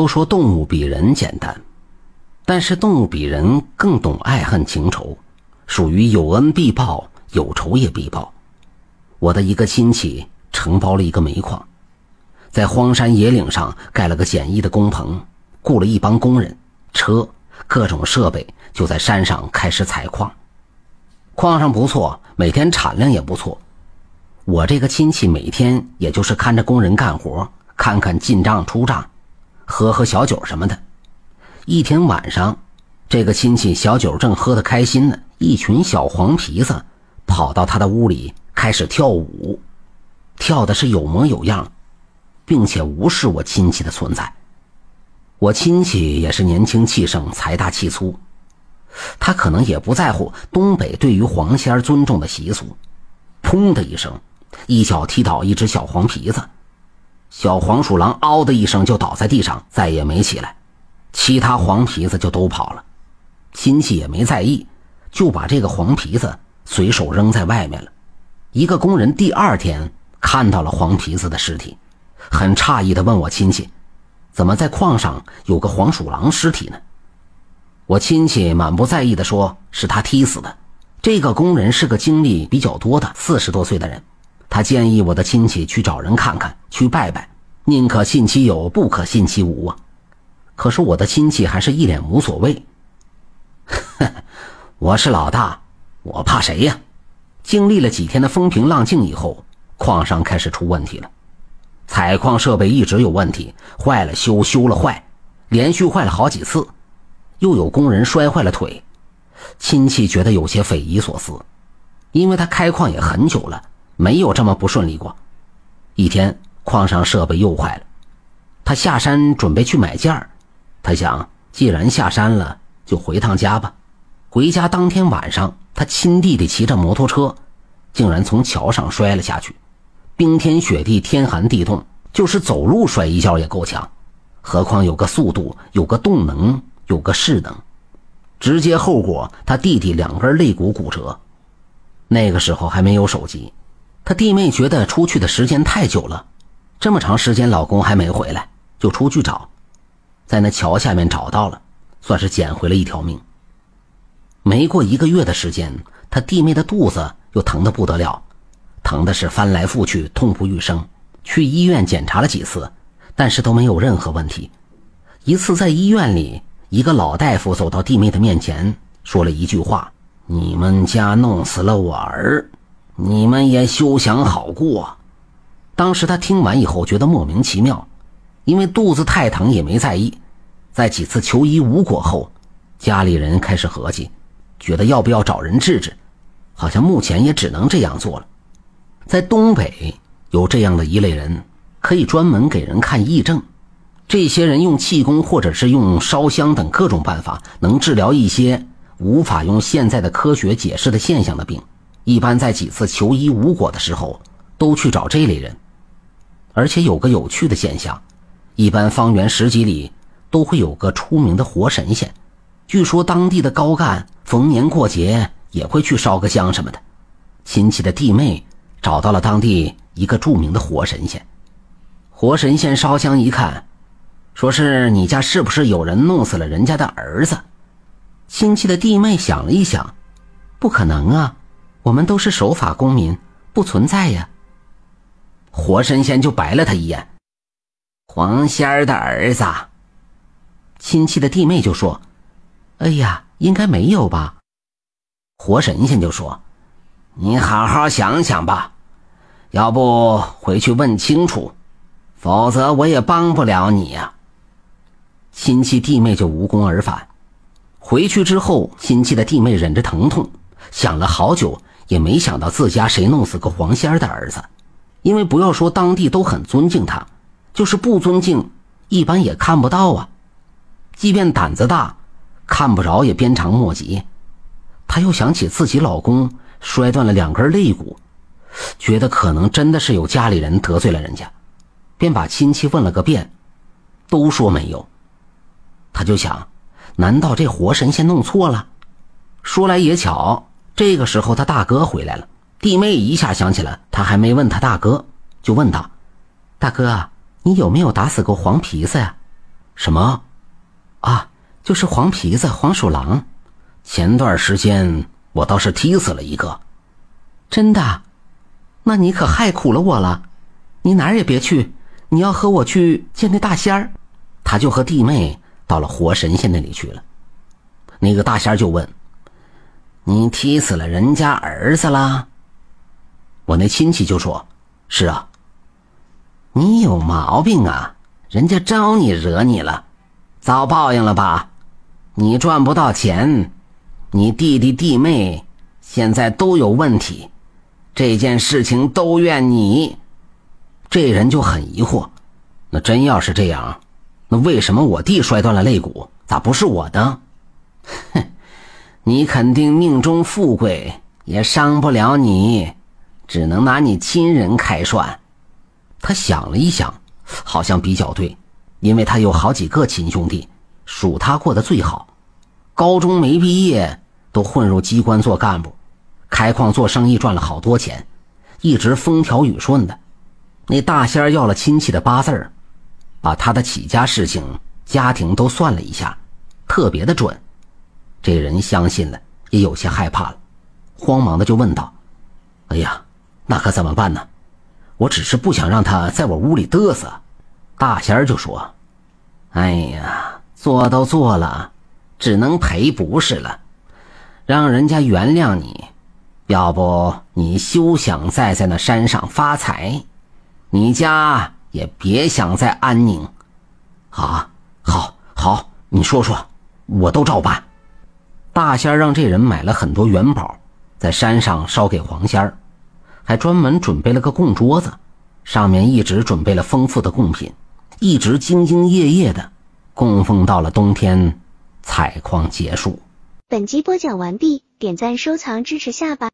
都说动物比人简单，但是动物比人更懂爱恨情仇，属于有恩必报，有仇也必报。我的一个亲戚承包了一个煤矿，在荒山野岭上盖了个简易的工棚，雇了一帮工人、车、各种设备，就在山上开始采矿。矿上不错，每天产量也不错。我这个亲戚每天也就是看着工人干活，看看进账出账，喝喝小酒什么的。一天晚上，这个亲戚小酒正喝得开心呢，一群小黄皮子跑到他的屋里开始跳舞，跳的是有模有样，并且无视我亲戚的存在。我亲戚也是年轻气盛、财大气粗，他可能也不在乎东北对于黄仙尊重的习俗。砰的一声。一脚踢倒一只小黄皮子，小黄鼠狼嗷的一声就倒在地上，再也没起来。其他黄皮子就都跑了，亲戚也没在意，就把这个黄皮子随手扔在外面了。一个工人第二天看到了黄皮子的尸体，很诧异地问我亲戚：“怎么在矿上有个黄鼠狼尸体呢？”我亲戚满不在意地说：“是他踢死的。”这个工人是个经历比较多的四十多岁的人。他建议我的亲戚去找人看看，去拜拜，宁可信其有，不可信其无啊。可是我的亲戚还是一脸无所谓。我是老大，我怕谁呀？经历了几天的风平浪静以后，矿上开始出问题了，采矿设备一直有问题，坏了修，修了坏，连续坏了好几次，又有工人摔坏了腿。亲戚觉得有些匪夷所思，因为他开矿也很久了。没有这么不顺利过。一天，矿上设备又坏了，他下山准备去买件儿。他想，既然下山了，就回趟家吧。回家当天晚上，他亲弟弟骑着摩托车，竟然从桥上摔了下去。冰天雪地，天寒地冻，就是走路摔一跤也够呛，何况有个速度，有个动能，有个势能。直接后果，他弟弟两根肋骨骨折。那个时候还没有手机。他弟妹觉得出去的时间太久了，这么长时间老公还没回来，就出去找，在那桥下面找到了，算是捡回了一条命。没过一个月的时间，他弟妹的肚子又疼得不得了，疼的是翻来覆去，痛不欲生。去医院检查了几次，但是都没有任何问题。一次在医院里，一个老大夫走到弟妹的面前，说了一句话：“你们家弄死了我儿。”你们也休想好过。当时他听完以后觉得莫名其妙，因为肚子太疼也没在意。在几次求医无果后，家里人开始合计，觉得要不要找人治治？好像目前也只能这样做了。在东北有这样的一类人，可以专门给人看癔症。这些人用气功或者是用烧香等各种办法，能治疗一些无法用现在的科学解释的现象的病。一般在几次求医无果的时候，都去找这类人。而且有个有趣的现象，一般方圆十几里都会有个出名的活神仙。据说当地的高干逢年过节也会去烧个香什么的。亲戚的弟妹找到了当地一个著名的活神仙。活神仙烧香一看，说是你家是不是有人弄死了人家的儿子？亲戚的弟妹想了一想，不可能啊。我们都是守法公民，不存在呀。活神仙就白了他一眼。黄仙儿的儿子，亲戚的弟妹就说：“哎呀，应该没有吧。”活神仙就说：“你好好想想吧，要不回去问清楚，否则我也帮不了你呀。”亲戚弟妹就无功而返。回去之后，亲戚的弟妹忍着疼痛，想了好久。也没想到自家谁弄死个黄仙儿的儿子，因为不要说当地都很尊敬他，就是不尊敬，一般也看不到啊。即便胆子大，看不着也鞭长莫及。他又想起自己老公摔断了两根肋骨，觉得可能真的是有家里人得罪了人家，便把亲戚问了个遍，都说没有。他就想，难道这活神仙弄错了？说来也巧。这个时候，他大哥回来了。弟妹一下想起来，他还没问他大哥，就问道：“大哥，你有没有打死过黄皮子呀？”什么？啊，就是黄皮子、黄鼠狼。前段时间我倒是踢死了一个。真的？那你可害苦了我了。你哪儿也别去，你要和我去见那大仙儿。他就和弟妹到了活神仙那里去了。那个大仙就问：“你踢死了人家儿子了？”我那亲戚就说：“是啊。”你有毛病啊！人家招你惹你了，遭报应了吧？你赚不到钱，你弟弟弟妹现在都有问题，这件事情都怨你。这人就很疑惑，那真要是这样，那为什么我弟摔断了肋骨，咋不是我的？哼，你肯定命中富贵，也伤不了你，只能拿你亲人开涮。他想了一想，好像比较对，因为他有好几个亲兄弟，属他过得最好，高中没毕业都混入机关做干部，开矿做生意赚了好多钱，一直风调雨顺的。那大仙要了亲戚的八字，把他的起家事情、家庭都算了一下，特别的准。这人相信了，也有些害怕了，慌忙的就问道：“哎呀，那可怎么办呢？”我只是不想让他在我屋里嘚瑟，大仙儿就说：“哎呀，做都做了，只能赔不是了，让人家原谅你，要不你休想再在那山上发财，你家也别想再安宁。”啊，好，好，你说说，我都照办。大仙儿让这人买了很多元宝，在山上烧给黄仙儿。还专门准备了个供桌子，上面一直准备了丰富的贡品，一直兢兢业业的供奉到了冬天采矿结束。本集播讲完毕，点赞收藏支持下吧。